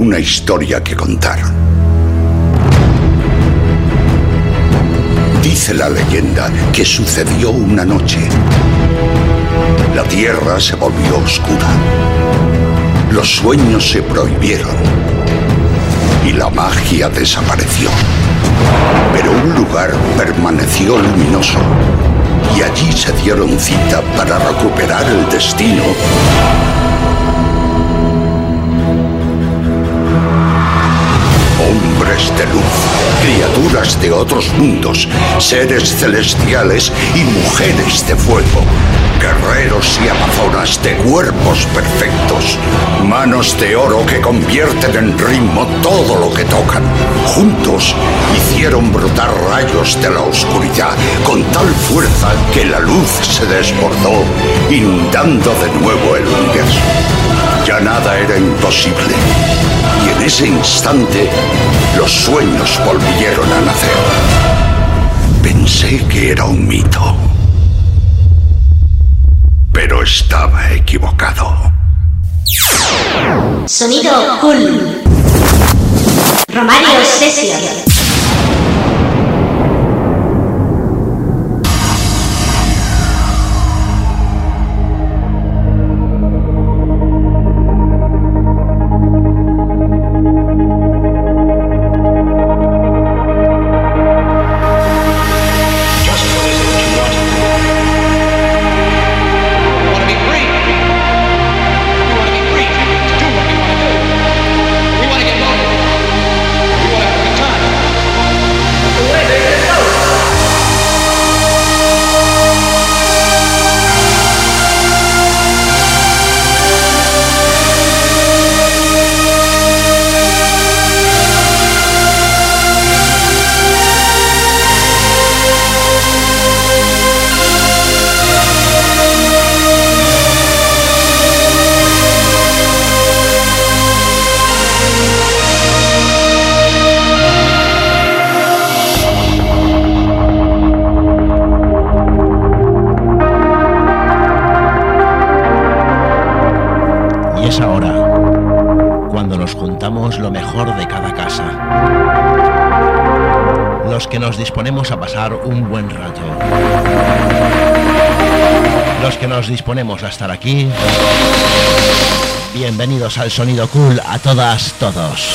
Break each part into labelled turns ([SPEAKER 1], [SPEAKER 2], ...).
[SPEAKER 1] Una historia que contar. Dice la leyenda que sucedió una noche. La tierra se volvió oscura. Los sueños se prohibieron. Y la magia desapareció. Pero un lugar permaneció luminoso. Y allí se dieron cita para recuperar el destino de otros mundos, seres celestiales y mujeres de fuego, guerreros y amazonas de cuerpos perfectos, manos de oro que convierten en ritmo todo lo que tocan. Juntos hicieron brotar rayos de la oscuridad con tal fuerza que la luz se desbordó, inundando de nuevo el universo. Ya nada era imposible. Y en ese instante, los sueños volvieron a nacer. Pensé que era un mito. Pero estaba equivocado.
[SPEAKER 2] Sonido cool. Romario Session.
[SPEAKER 3] Nos disponemos a estar aquí, bienvenidos al Sonido Cool a todas, todos.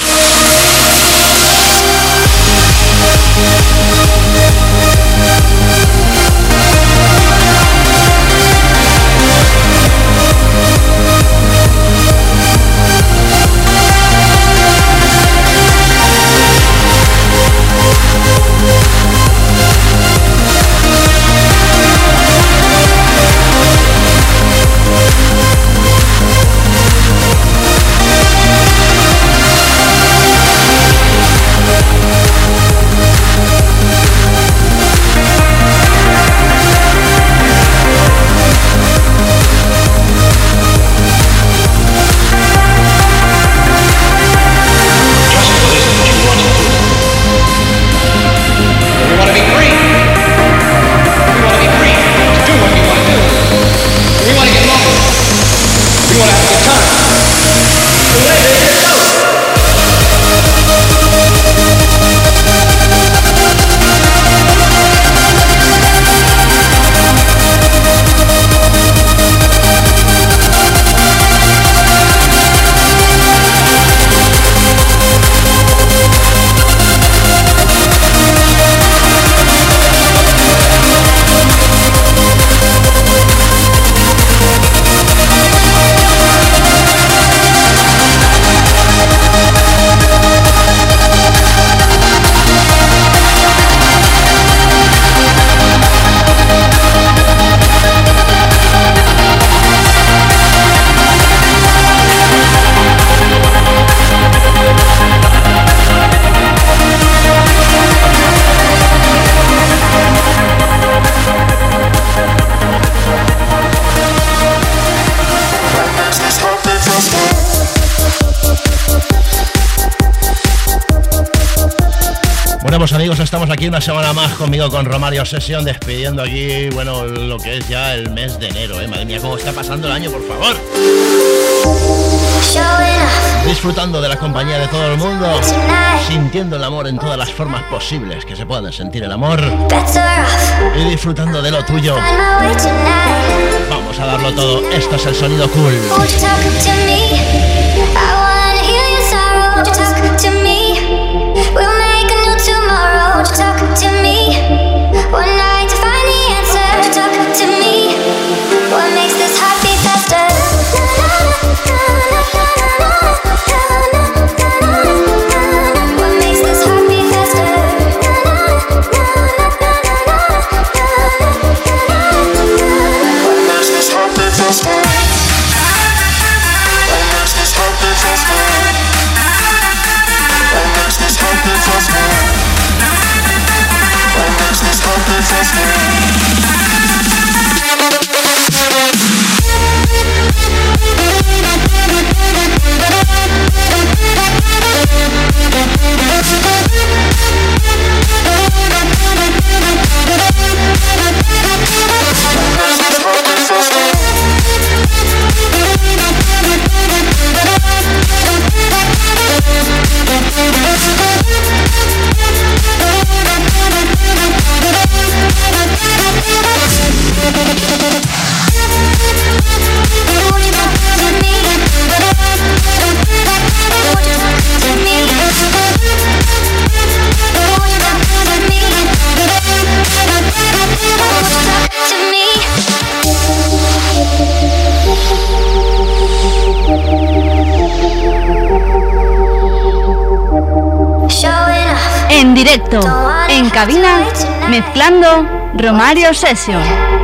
[SPEAKER 3] Una semana más conmigo con Romario Sesión, despidiendo aquí, bueno, lo que es ya el mes de enero, ¿eh? Madre mía, cómo está pasando el año, por favor. Disfrutando de la compañía de todo el mundo, sintiendo el amor en todas las formas posibles que se puedan sentir el amor y disfrutando de lo tuyo. Vamos a darlo todo, esto es el sonido cool.
[SPEAKER 4] Romario Session.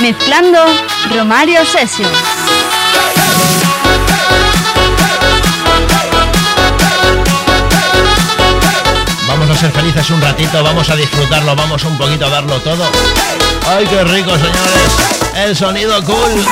[SPEAKER 2] Mezclando Romario Session.
[SPEAKER 3] Vamos a ser felices un ratito, vamos a disfrutarlo, vamos un poquito a darlo todo. ¡Ay, qué rico, señores! El sonido cool.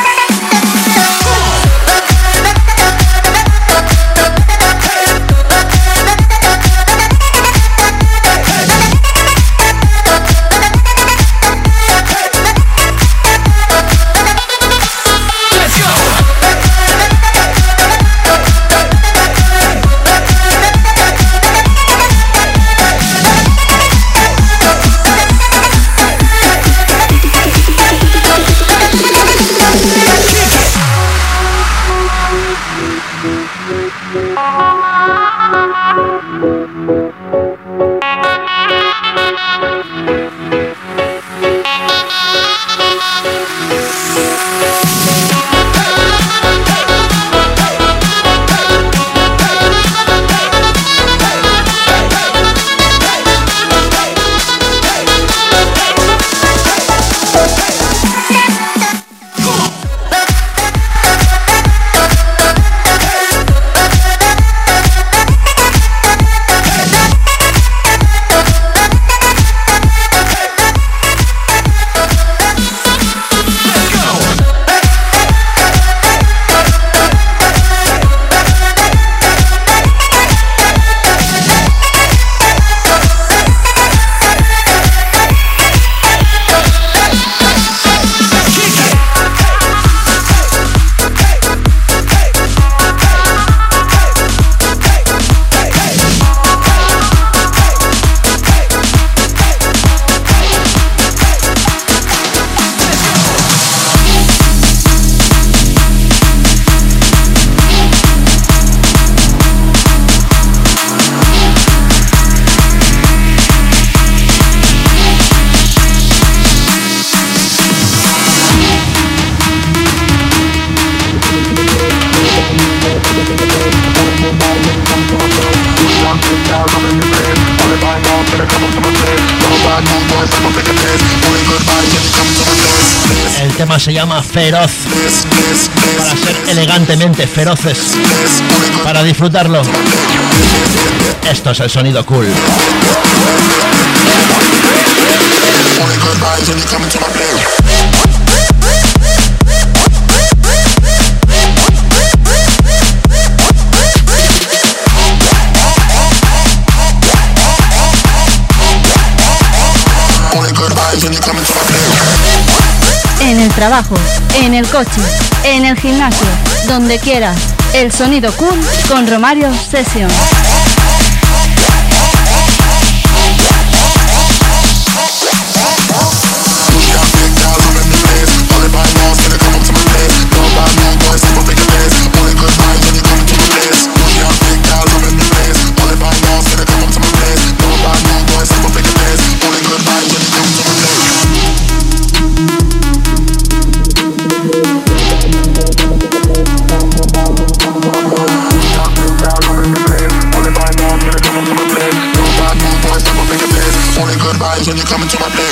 [SPEAKER 3] Se llama Feroz. Para ser elegantemente feroces. Para disfrutarlo. Esto es el sonido cool.
[SPEAKER 5] Trabajo, en el coche, en el gimnasio, donde quieras. El sonido cool con Romario Session.
[SPEAKER 3] De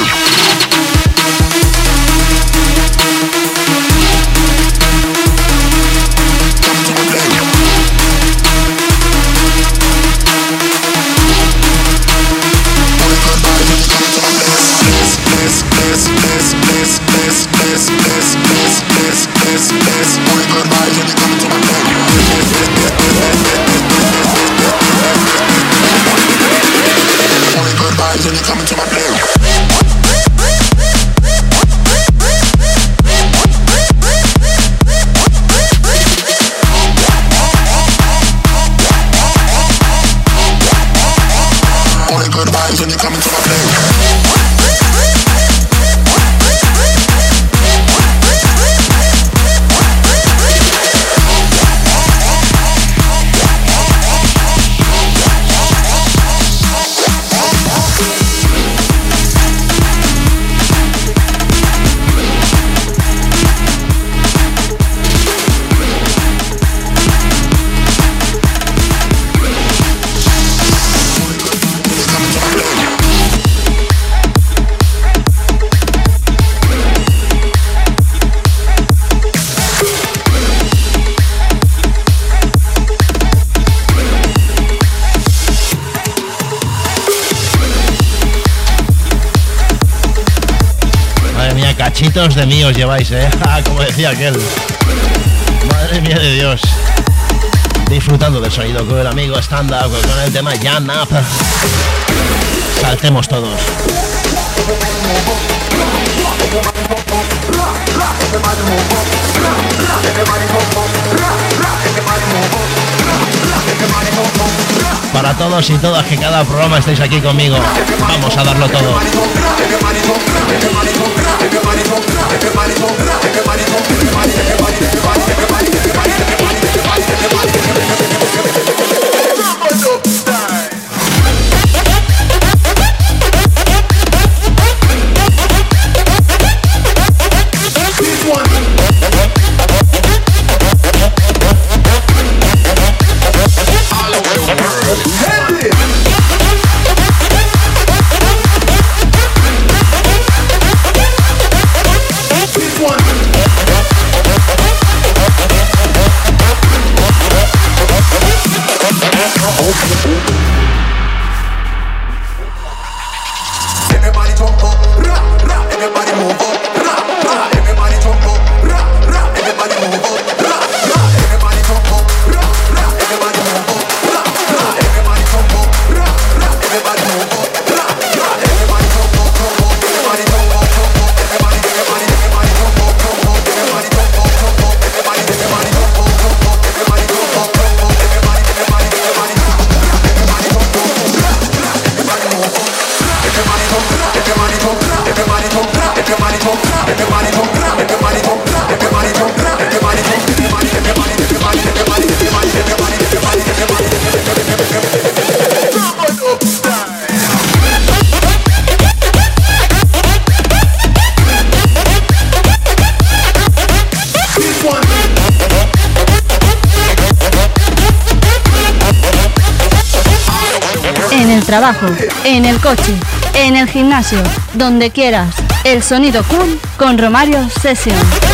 [SPEAKER 3] mí os lleváis, ¿eh? Ah, como decía aquel. Madre mía de Dios. Disfrutando del sonido con el amigo stand up con el tema Jam Up. Saltemos todos. Para todos y todas que cada programa estéis aquí conmigo, vamos a darlo todo.
[SPEAKER 4] Coche, en el gimnasio, donde quieras. El sonido cool con Romario Session.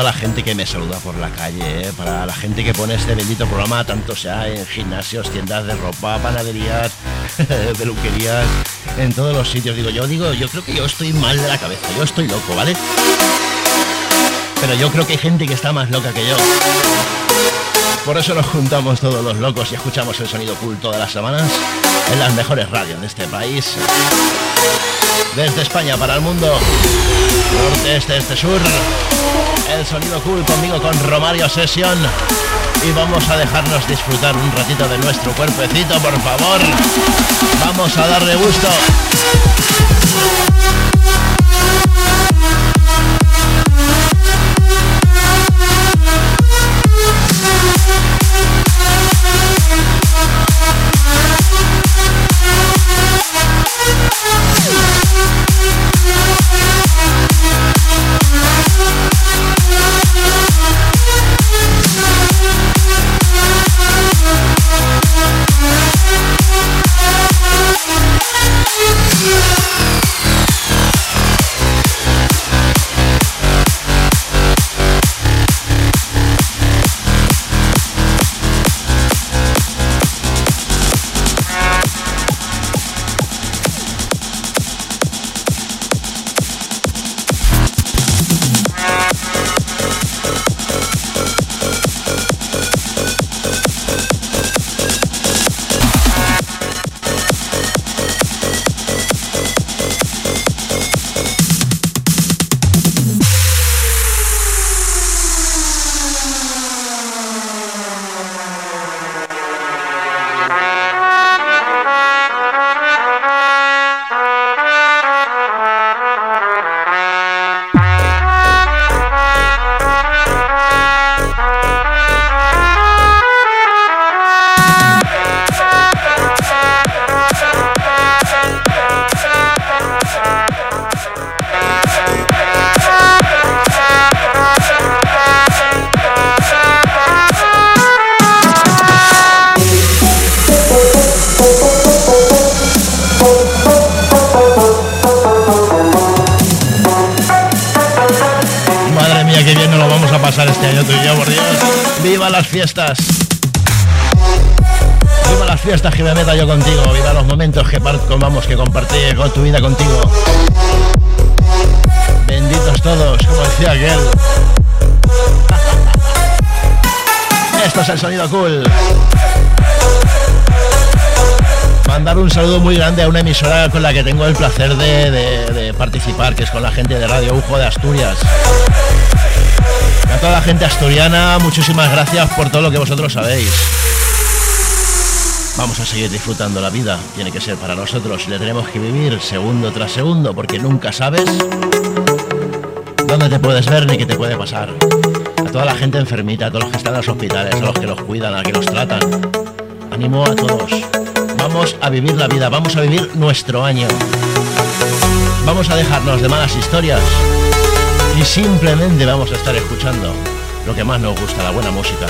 [SPEAKER 3] Toda la gente que me saluda por la calle, ¿eh? para la gente que pone este bendito programa, tanto sea en gimnasios, tiendas de ropa, panaderías, peluquerías, en todos los sitios. Digo, yo digo, yo creo que yo estoy mal de la cabeza, yo estoy loco, ¿vale? Pero yo creo que hay gente que está más loca que yo. Por eso nos juntamos todos los locos y escuchamos el sonido cool todas las semanas en las mejores radios de este país. Desde España para el mundo, norte, este, este, sur el sonido cool conmigo con Romario Session. Y vamos a dejarnos disfrutar un ratito de nuestro cuerpecito, por favor. Vamos a darle gusto. Fiestas. Viva las fiestas que me meta yo contigo. Viva los momentos que vamos que compartí con tu vida contigo. Benditos todos, como decía aquel. Esto es el sonido cool.
[SPEAKER 6] mandar un saludo muy grande a una emisora con la que tengo el placer de, participar, que es con la gente de Radio Ujo de Asturias. A toda la gente asturiana, muchísimas gracias por todo lo que vosotros sabéis. Vamos a seguir disfrutando la vida, tiene que ser para nosotros, le tenemos que vivir segundo tras segundo, porque nunca sabes dónde te puedes ver ni qué te puede pasar. A toda la gente enfermita, a todos los que están en los hospitales, a los que los cuidan, a los que los tratan. Animo a todos. Vamos a vivir la vida, vamos a vivir nuestro año. Vamos a dejarnos de malas historias y simplemente vamos a estar escuchando lo que más nos gusta, la buena música.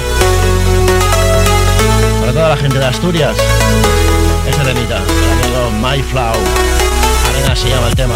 [SPEAKER 6] Para toda la gente de Asturias, esa temita, el amigo My Flow. Arena se llama el tema.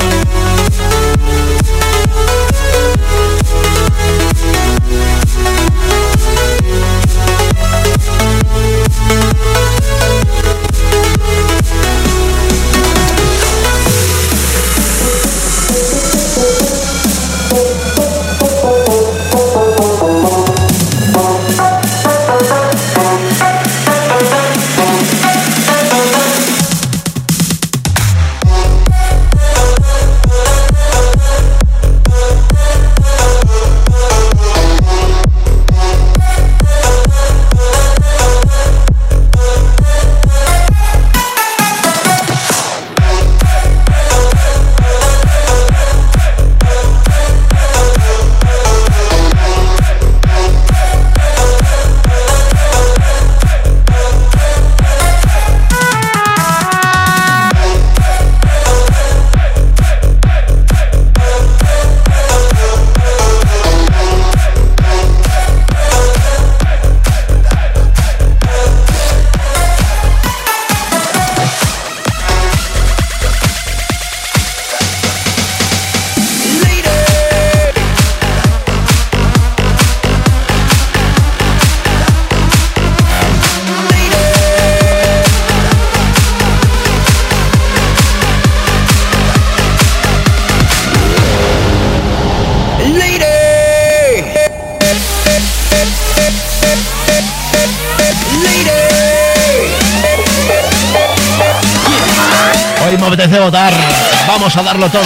[SPEAKER 6] A darlo todo.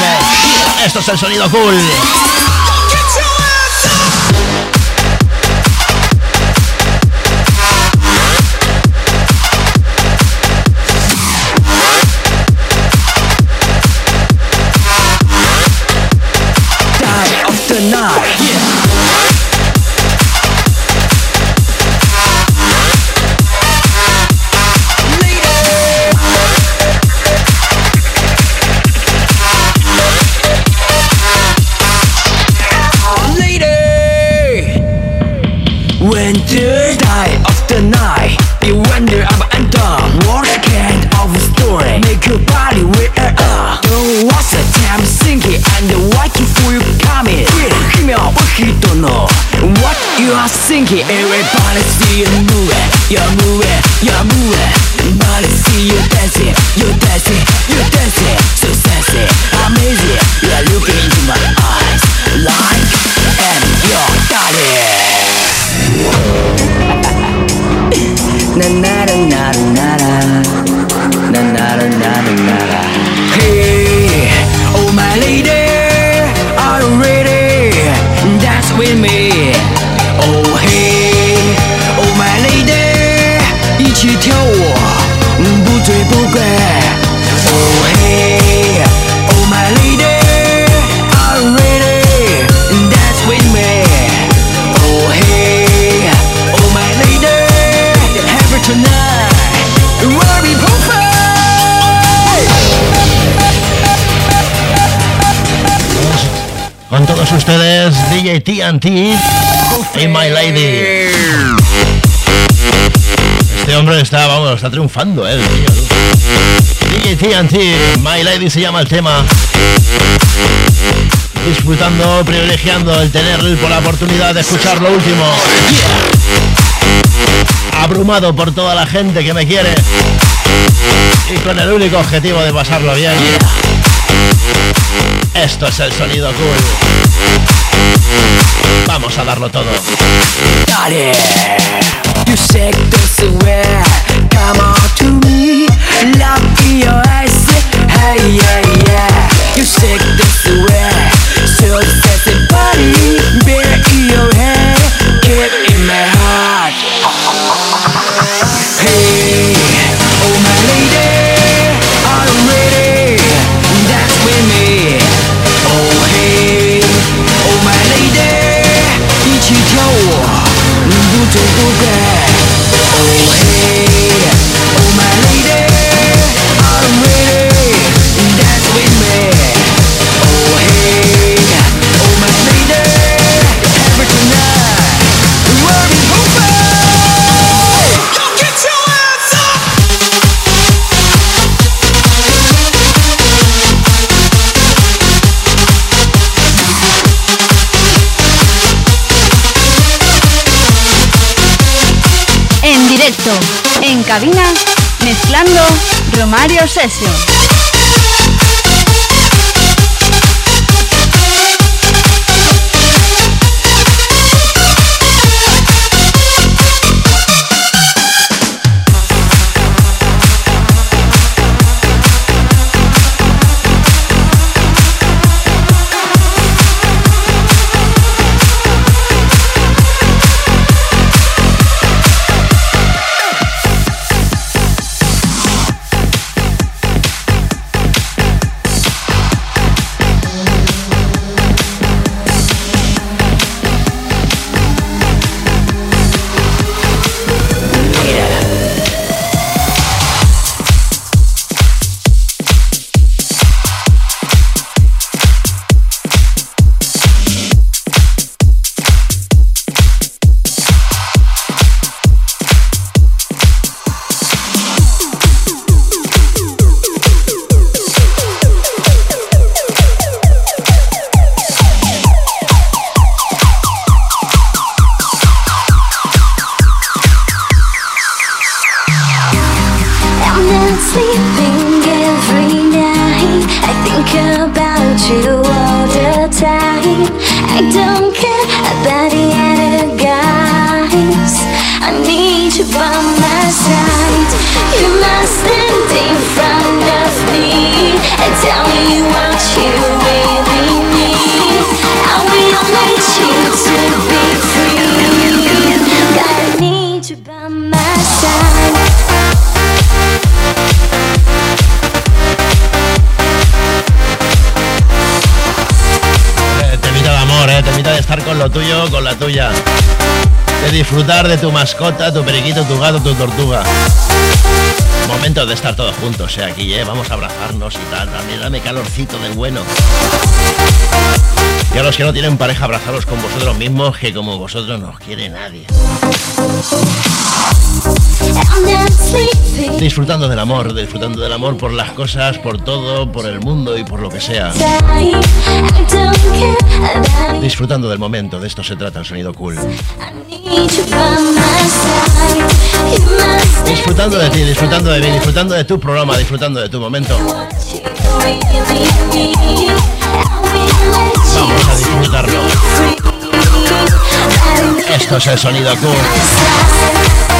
[SPEAKER 6] Esto es el sonido cool. and the die of the night. You wonder about and done Words can't overstory Make your body wear up Don't waste the time thinking waiting for you coming? 힘이야 What you are thinking Everybody see you move you're see you dancing You dancing, you dancing. So sexy, amazing You are looking into my na na TNT y My Lady. Este hombre está, vamos, está triunfando, eh, DJ TNT, My Lady se llama el tema. Disfrutando, privilegiando el tener por la oportunidad de escuchar lo último. Abrumado por toda la gente que me quiere. Y con el único objetivo de pasarlo bien. Esto es el sonido cool. Vamos a darlo todo. Dale. You shake this away. Come on
[SPEAKER 4] cabina, mezclando Romario Session.
[SPEAKER 3] Disfrutar de tu mascota, tu periquito, tu gato, tu tortuga. Momento de estar todos juntos, eh, aquí, eh. Vamos a abrazarnos y tal. También dame calorcito del bueno. Y a los que no tienen pareja, abrazaros con vosotros mismos, que como vosotros no os quiere nadie. Disfrutando del amor, disfrutando del amor por las cosas, por todo, por el mundo y por lo que sea. Disfrutando del momento, de esto se trata el sonido cool. Disfrutando de ti, disfrutando de mí, disfrutando de tu programa, disfrutando de tu momento. Vamos a disfrutarlo. Esto es el sonido cool.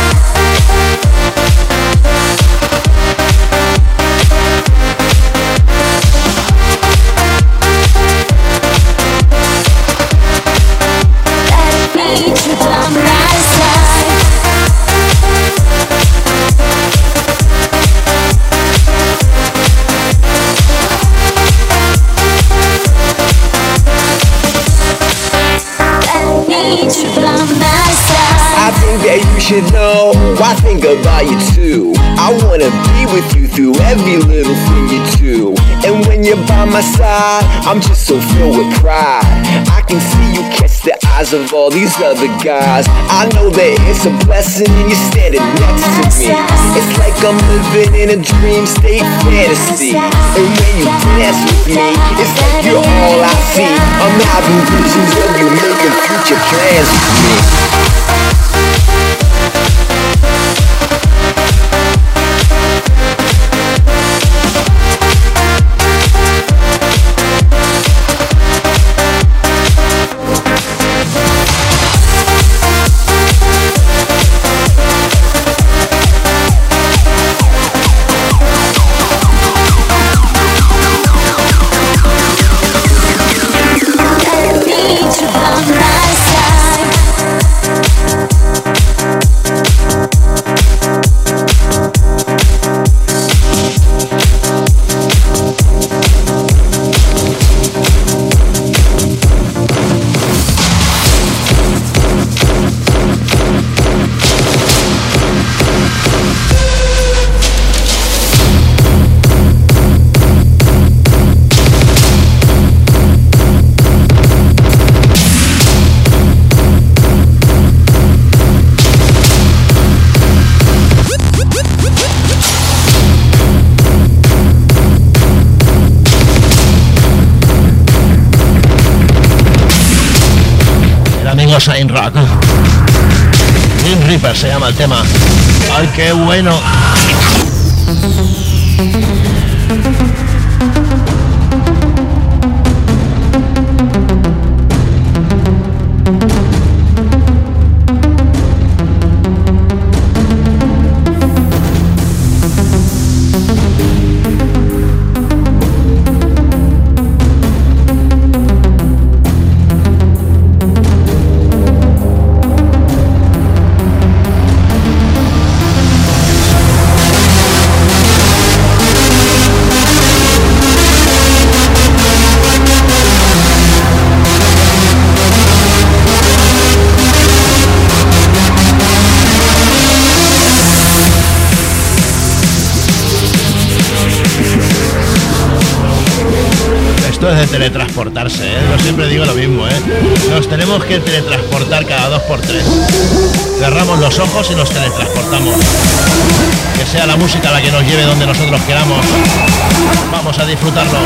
[SPEAKER 7] You too. I wanna be with you through every little thing you do. And when you're by my side, I'm just so filled with pride. I can see you catch the eyes of all these other guys. I know that it's a blessing and you're standing next to me. It's like I'm living in a dream state fantasy. And when you dance with me, it's like you're all I see. I'm having visions of you making future plans with me. Shine Rock. Green Reaper se llama el tema.
[SPEAKER 3] ¡Ay, qué bueno! Teletransportarse, ¿eh? Yo siempre digo lo mismo, ¿eh? Nos tenemos que teletransportar cada dos por tres. Cerramos los ojos y nos teletransportamos. Que sea la música la que nos lleve donde nosotros queramos. Vamos a disfrutarlo.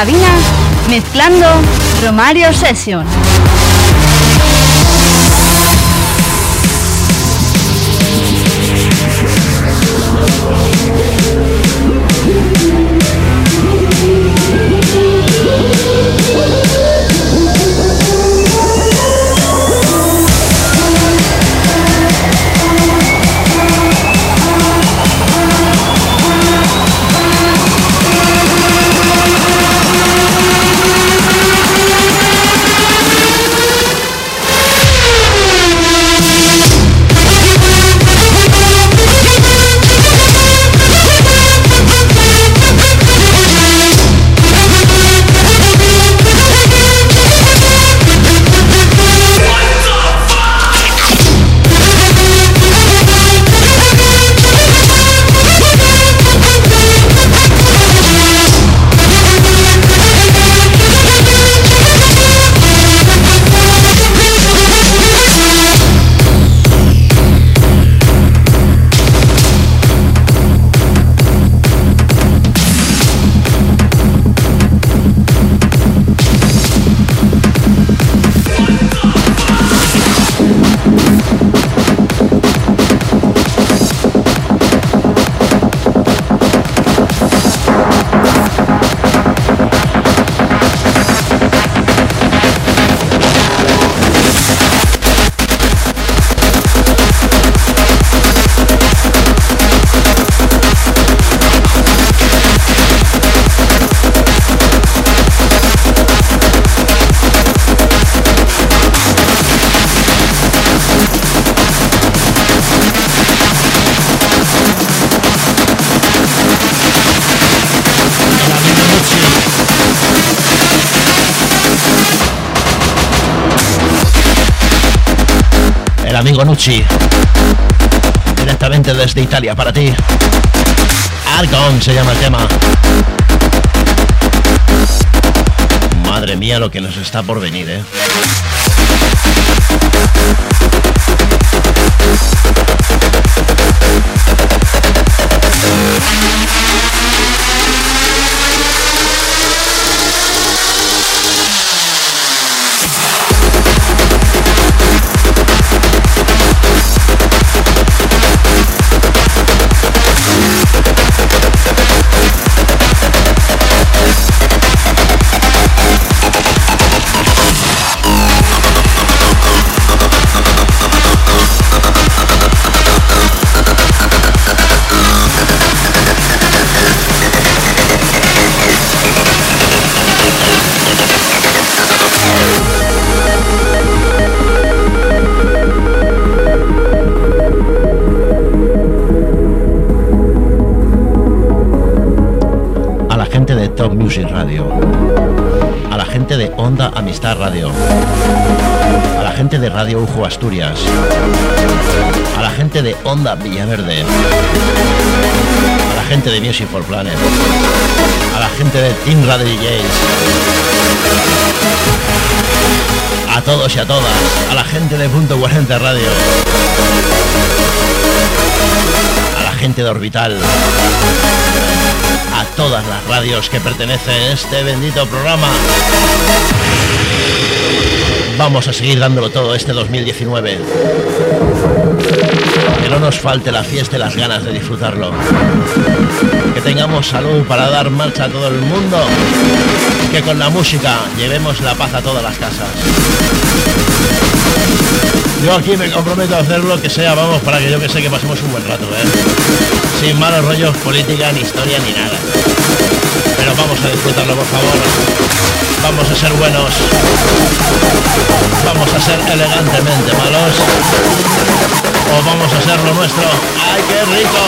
[SPEAKER 8] Cabina, mezclando Romario Session. Directamente desde Italia para ti. Argon se llama el tema.
[SPEAKER 3] Madre mía lo que nos está por venir, ¿eh? Radio Ujo Asturias, a la gente de Onda Villaverde, a la gente de Music for Planet, a la gente de Team Radio DJs, a todos y a todas, a la gente de Punto 40 Radio, a la gente de Orbital, a todas las radios que pertenecen a este bendito programa. Vamos a seguir dándolo todo este 2019. Que no nos falte la fiesta y las ganas de disfrutarlo. Que tengamos salud para dar marcha a todo el mundo. Que con la música llevemos la paz a todas las casas. Yo aquí me comprometo a hacer lo que sea, vamos, para que yo que sé que pasemos un buen rato, ¿eh? Sin malos rollos, política, ni historia, ni nada. Pero vamos a disfrutarlo, por favor. Vamos a ser buenos. Vamos a ser elegantemente malos. O vamos a hacer lo nuestro. ¡Ay, qué rico!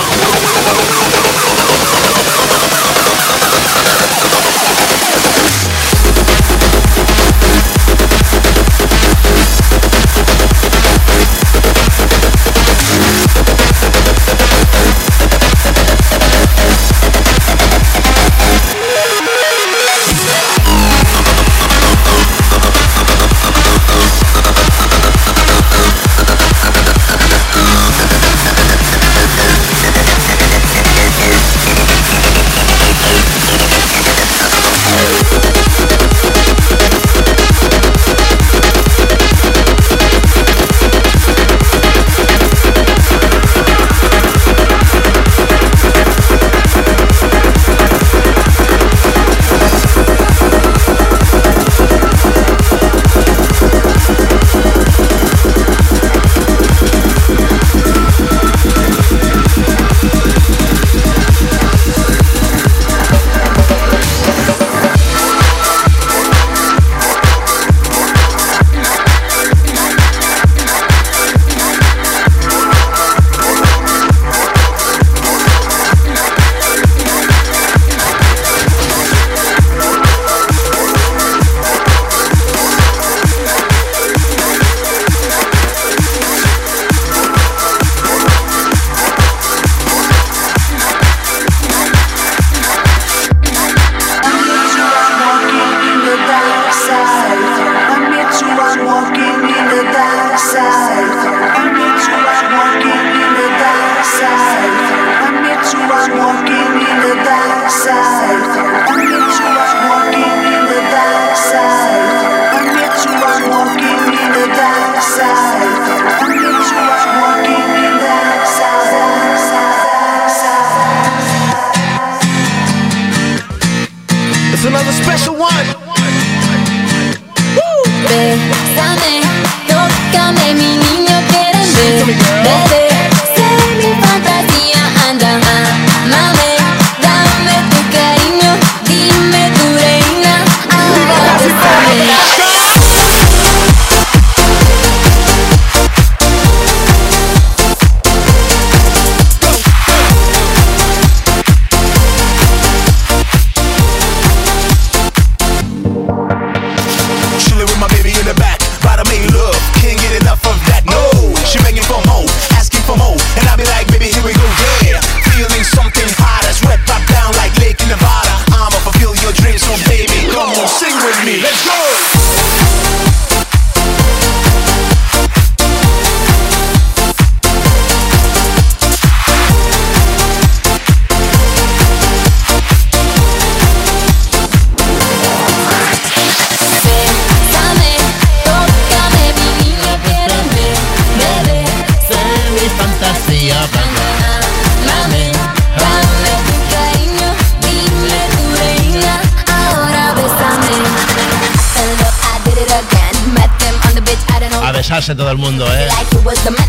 [SPEAKER 4] Todo el mundo, ¿eh?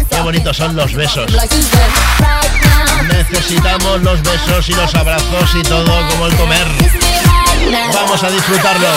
[SPEAKER 4] Qué bonitos son los besos. Necesitamos los besos y los abrazos y todo como el comer. Vamos a disfrutarlo.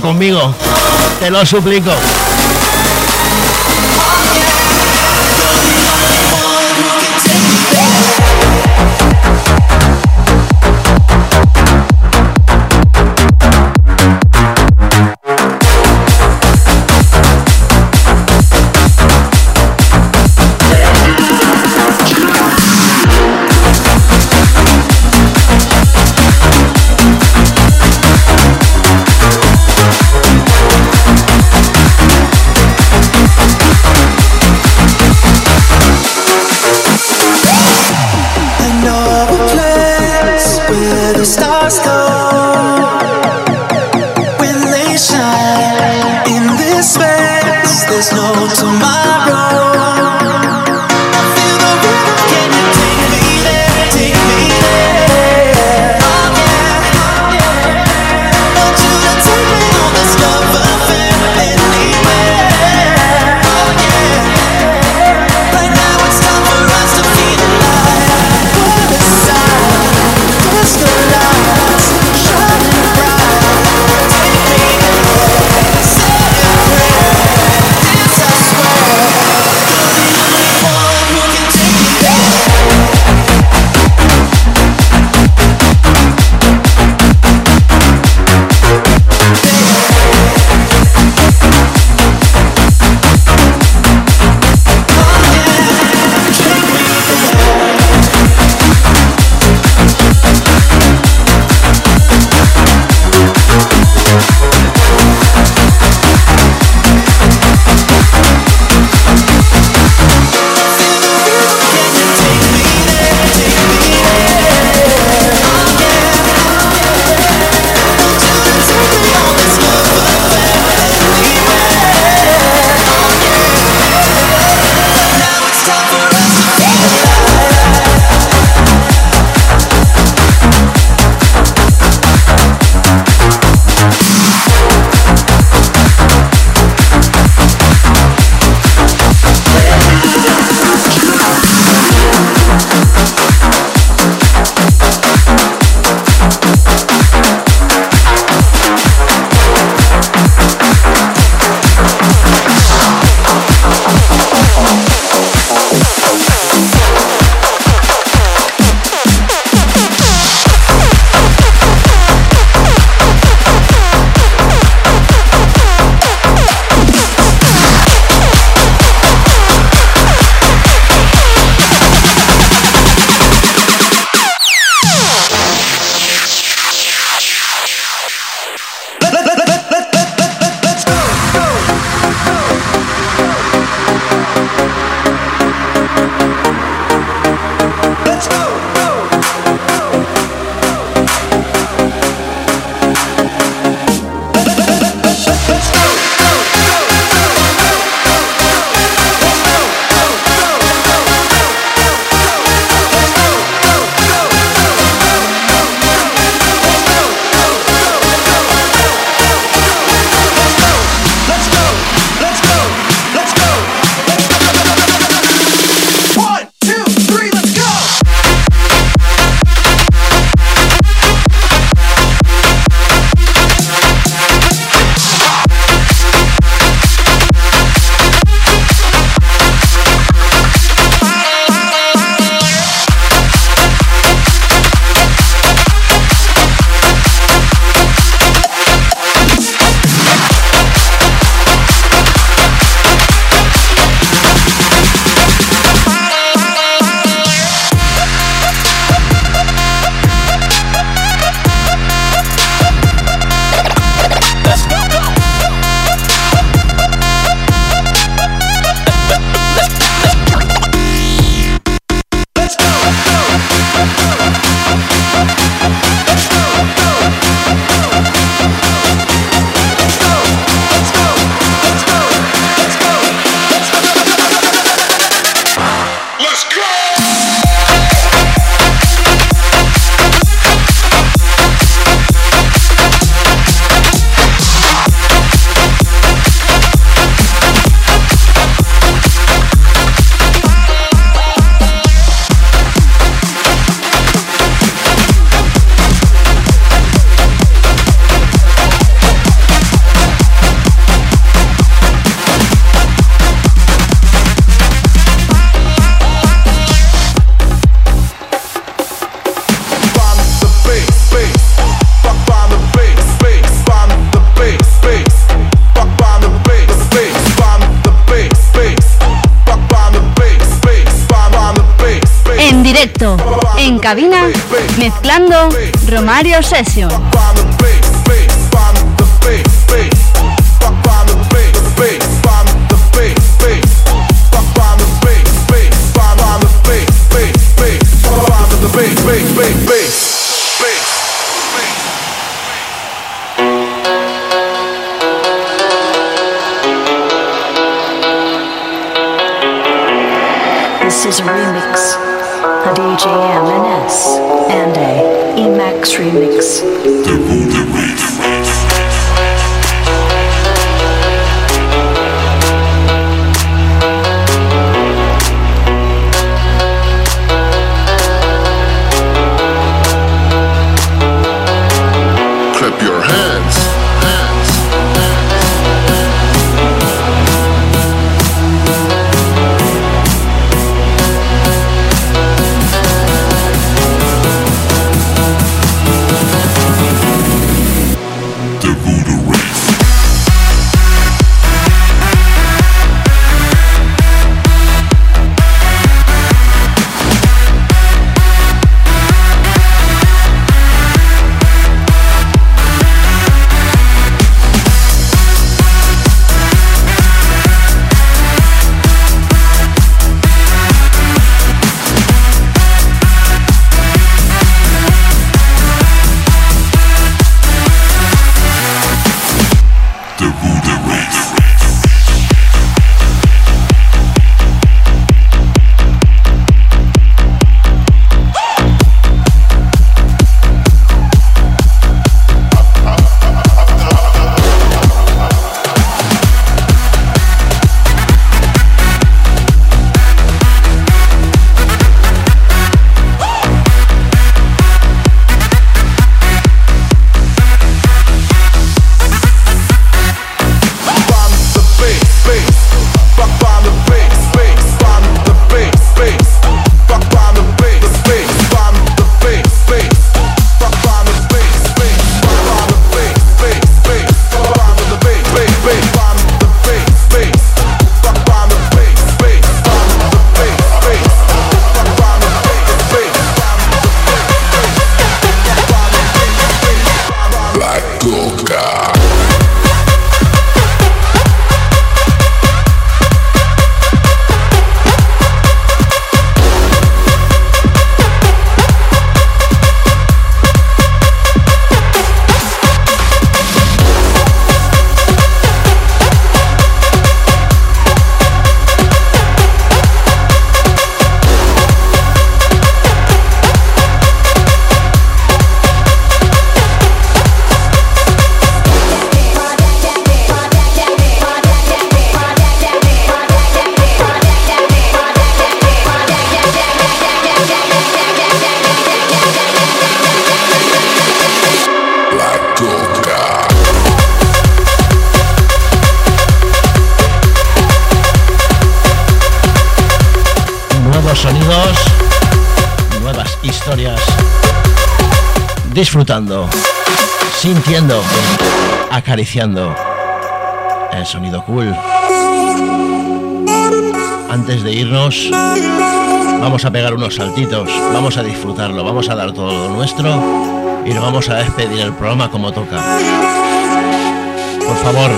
[SPEAKER 4] Conmigo. Te lo suplico. Cabina, mezclando Romario Session.
[SPEAKER 9] This is a
[SPEAKER 3] disfrutando, sintiendo, acariciando el sonido cool. Antes de irnos, vamos a pegar unos saltitos, vamos a disfrutarlo, vamos a dar todo lo nuestro y nos vamos a despedir el programa como toca. Por favor,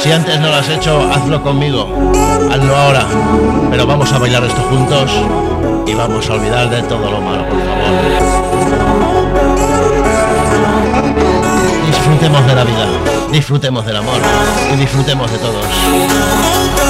[SPEAKER 3] si antes no lo has hecho, hazlo conmigo, hazlo ahora, pero vamos a bailar esto juntos y vamos a olvidar de todo lo malo, por favor. Disfrutemos de la vida, disfrutemos del amor y disfrutemos de todos.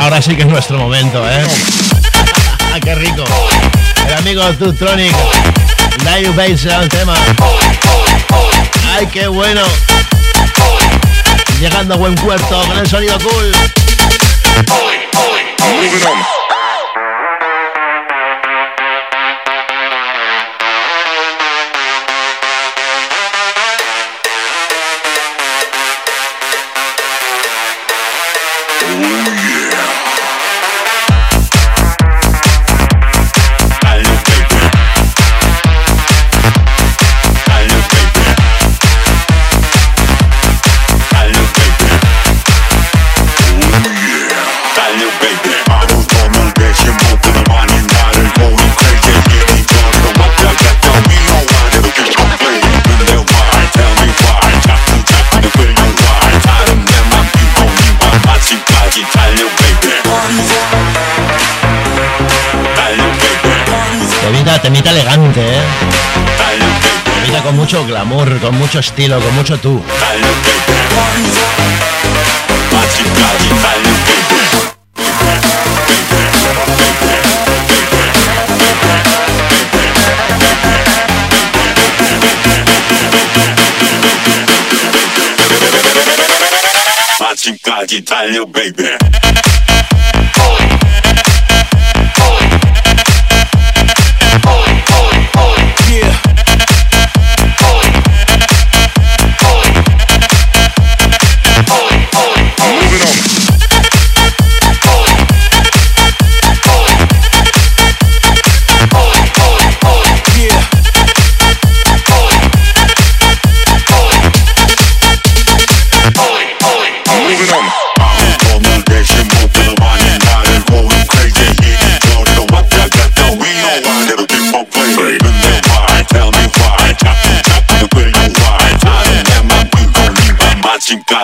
[SPEAKER 3] Ahora, sí que es nuestro momento, ¿eh? Ah, ¡Qué rico! El amigo Tutronic, Live Bass era el tema. ¡Ay, qué bueno! Llegando a buen puerto con el sonido cool. moving on. temita elegante, ¿eh? Temita con mucho glamour, con mucho estilo, con mucho tú.
[SPEAKER 10] Bate, bate, baby.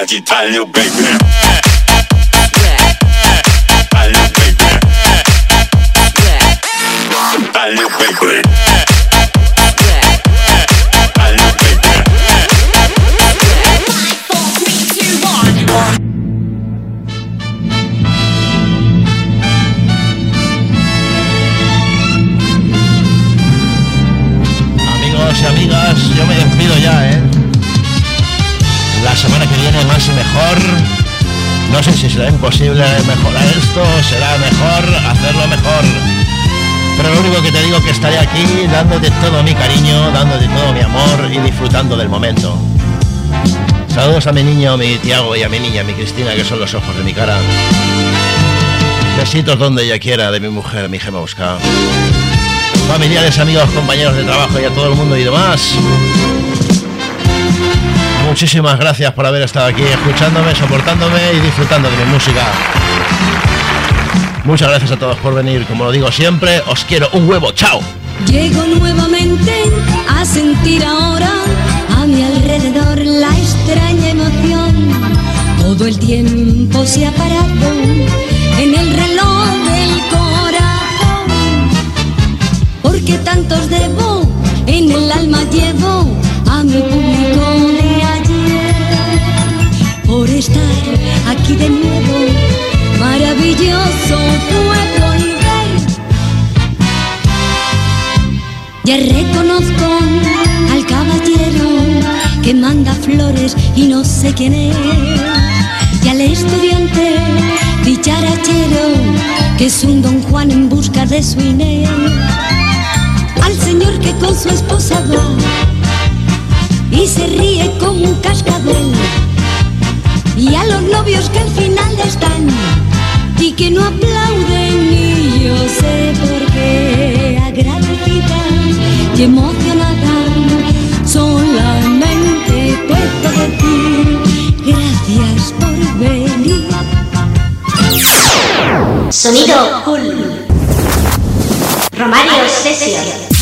[SPEAKER 10] 끝까지 달려 baby 달려 baby 달려 baby
[SPEAKER 3] será imposible mejorar esto, será mejor hacerlo mejor. Pero lo único que te digo que estaré aquí dándote todo mi cariño, dándote todo mi amor y disfrutando del momento. Saludos a mi niño, mi Tiago y a mi niña, mi Cristina, que son los ojos de mi cara. Besitos donde ella quiera de mi mujer, mi gema busca. Familiares, amigos, compañeros de trabajo y a todo el mundo y demás. Muchísimas gracias por haber estado aquí escuchándome, soportándome y disfrutando de mi música. Muchas gracias a todos por venir, como lo digo siempre, os quiero un huevo, chao.
[SPEAKER 11] Llego nuevamente a sentir ahora a mi alrededor la extraña emoción. Todo el tiempo se ha parado en el reloj del corazón. Porque tantos debo, en el alma llevo a mi público de nuevo, maravilloso puedo ver. Ya reconozco al caballero que manda flores y no sé quién es. Y al estudiante dicharachero que es un don Juan en busca de su Inés. Al señor que con su esposa va y se ríe como un cascabel. Y a los novios que al final están y que no aplauden y yo sé por qué agradecida y emocionada solamente puedo decir gracias por venir.
[SPEAKER 2] Sonido cool. Romario Session.